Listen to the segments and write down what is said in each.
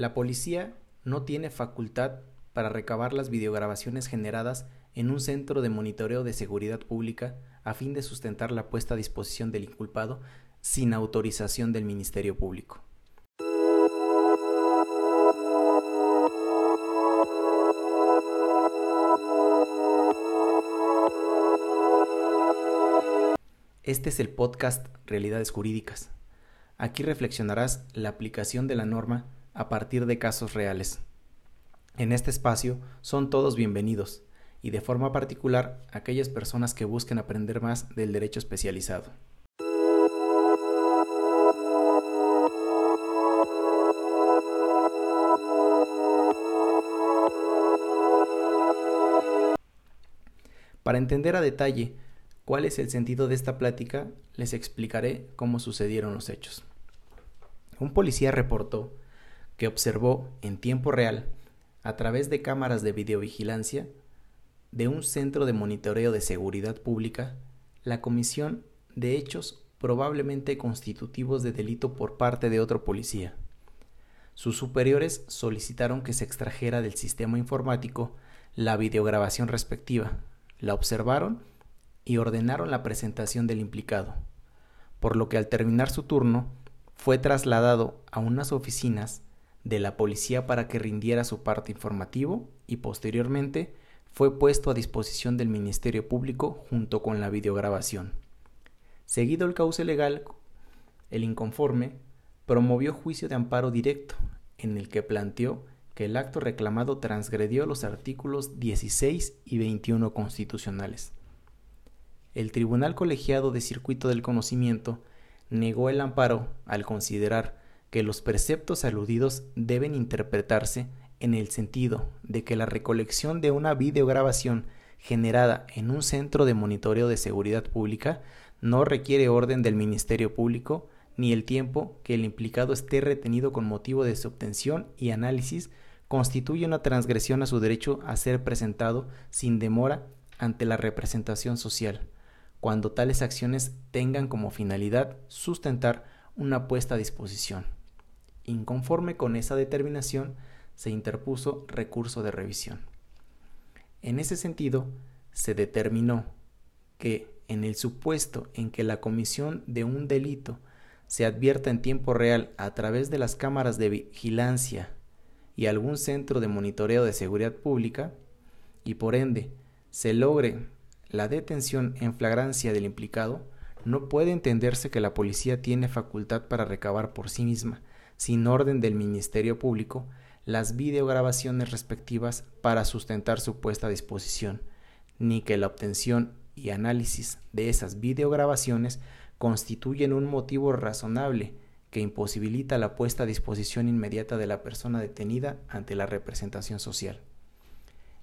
La policía no tiene facultad para recabar las videograbaciones generadas en un centro de monitoreo de seguridad pública a fin de sustentar la puesta a disposición del inculpado sin autorización del Ministerio Público. Este es el podcast Realidades Jurídicas. Aquí reflexionarás la aplicación de la norma a partir de casos reales. En este espacio son todos bienvenidos y de forma particular aquellas personas que busquen aprender más del derecho especializado. Para entender a detalle cuál es el sentido de esta plática, les explicaré cómo sucedieron los hechos. Un policía reportó que observó en tiempo real, a través de cámaras de videovigilancia, de un centro de monitoreo de seguridad pública, la comisión de hechos probablemente constitutivos de delito por parte de otro policía. Sus superiores solicitaron que se extrajera del sistema informático la videograbación respectiva, la observaron y ordenaron la presentación del implicado, por lo que al terminar su turno fue trasladado a unas oficinas de la policía para que rindiera su parte informativo y posteriormente fue puesto a disposición del Ministerio Público junto con la videograbación. Seguido el cauce legal, el inconforme promovió juicio de amparo directo, en el que planteó que el acto reclamado transgredió los artículos 16 y 21 constitucionales. El Tribunal Colegiado de Circuito del Conocimiento negó el amparo al considerar que los preceptos aludidos deben interpretarse en el sentido de que la recolección de una videograbación generada en un centro de monitoreo de seguridad pública no requiere orden del Ministerio Público ni el tiempo que el implicado esté retenido con motivo de su obtención y análisis constituye una transgresión a su derecho a ser presentado sin demora ante la representación social, cuando tales acciones tengan como finalidad sustentar una puesta a disposición. Inconforme con esa determinación, se interpuso recurso de revisión. En ese sentido, se determinó que en el supuesto en que la comisión de un delito se advierta en tiempo real a través de las cámaras de vigilancia y algún centro de monitoreo de seguridad pública, y por ende se logre la detención en flagrancia del implicado, no puede entenderse que la policía tiene facultad para recabar por sí misma sin orden del Ministerio Público, las videograbaciones respectivas para sustentar su puesta a disposición, ni que la obtención y análisis de esas videograbaciones constituyen un motivo razonable que imposibilita la puesta a disposición inmediata de la persona detenida ante la representación social.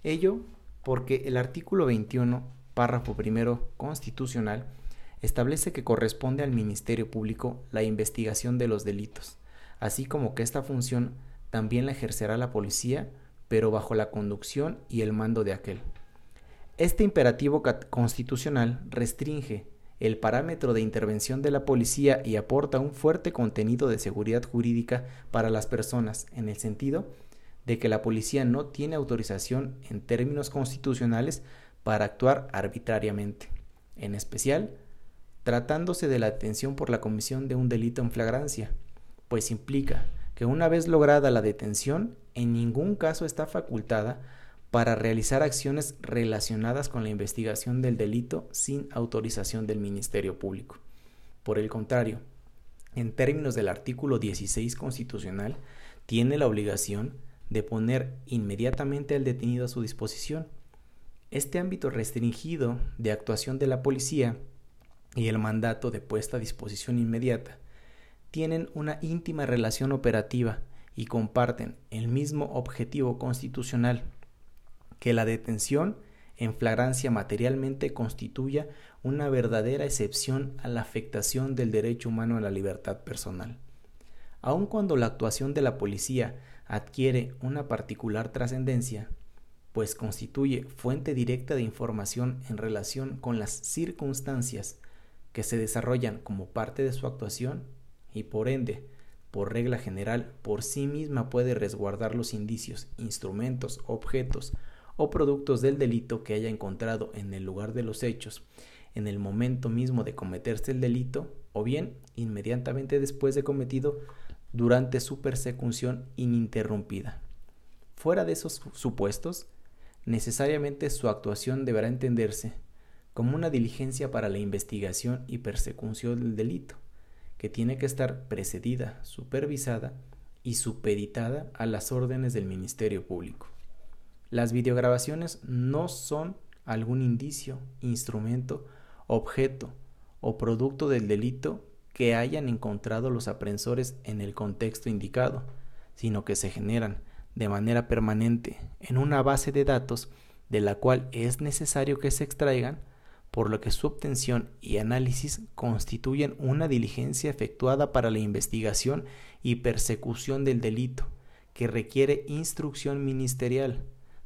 Ello porque el artículo 21, párrafo primero constitucional, establece que corresponde al Ministerio Público la investigación de los delitos, así como que esta función también la ejercerá la policía, pero bajo la conducción y el mando de aquel. Este imperativo constitucional restringe el parámetro de intervención de la policía y aporta un fuerte contenido de seguridad jurídica para las personas, en el sentido de que la policía no tiene autorización en términos constitucionales para actuar arbitrariamente, en especial tratándose de la detención por la comisión de un delito en flagrancia, pues implica que una vez lograda la detención, en ningún caso está facultada para realizar acciones relacionadas con la investigación del delito sin autorización del Ministerio Público. Por el contrario, en términos del artículo 16 constitucional, tiene la obligación de poner inmediatamente al detenido a su disposición. Este ámbito restringido de actuación de la policía y el mandato de puesta a disposición inmediata tienen una íntima relación operativa y comparten el mismo objetivo constitucional, que la detención en flagrancia materialmente constituya una verdadera excepción a la afectación del derecho humano a la libertad personal. Aun cuando la actuación de la policía adquiere una particular trascendencia, pues constituye fuente directa de información en relación con las circunstancias que se desarrollan como parte de su actuación, y por ende por regla general, por sí misma puede resguardar los indicios, instrumentos, objetos o productos del delito que haya encontrado en el lugar de los hechos, en el momento mismo de cometerse el delito, o bien inmediatamente después de cometido durante su persecución ininterrumpida. Fuera de esos supuestos, necesariamente su actuación deberá entenderse como una diligencia para la investigación y persecución del delito, que tiene que estar precedida, supervisada y supeditada a las órdenes del Ministerio Público. Las videograbaciones no son algún indicio, instrumento, objeto o producto del delito que hayan encontrado los aprensores en el contexto indicado, sino que se generan de manera permanente en una base de datos de la cual es necesario que se extraigan, por lo que su obtención y análisis constituyen una diligencia efectuada para la investigación y persecución del delito, que requiere instrucción ministerial,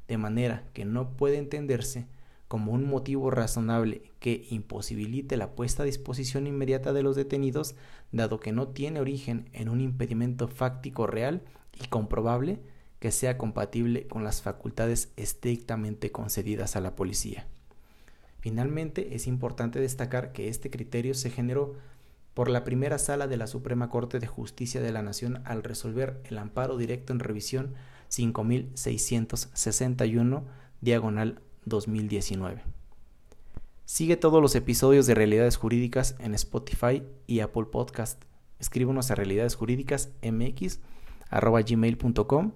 de manera que no puede entenderse como un motivo razonable que imposibilite la puesta a disposición inmediata de los detenidos, dado que no tiene origen en un impedimento fáctico real y comprobable que sea compatible con las facultades estrictamente concedidas a la policía. Finalmente, es importante destacar que este criterio se generó por la primera sala de la Suprema Corte de Justicia de la Nación al resolver el amparo directo en revisión 5661 diagonal 2019. Sigue todos los episodios de Realidades Jurídicas en Spotify y Apple Podcast. Escríbenos a realidadesjurídicasmx@gmail.com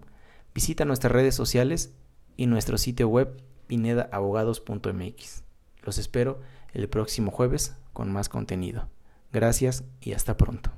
Visita nuestras redes sociales y nuestro sitio web pinedaabogados.mx. Los espero el próximo jueves con más contenido. Gracias y hasta pronto.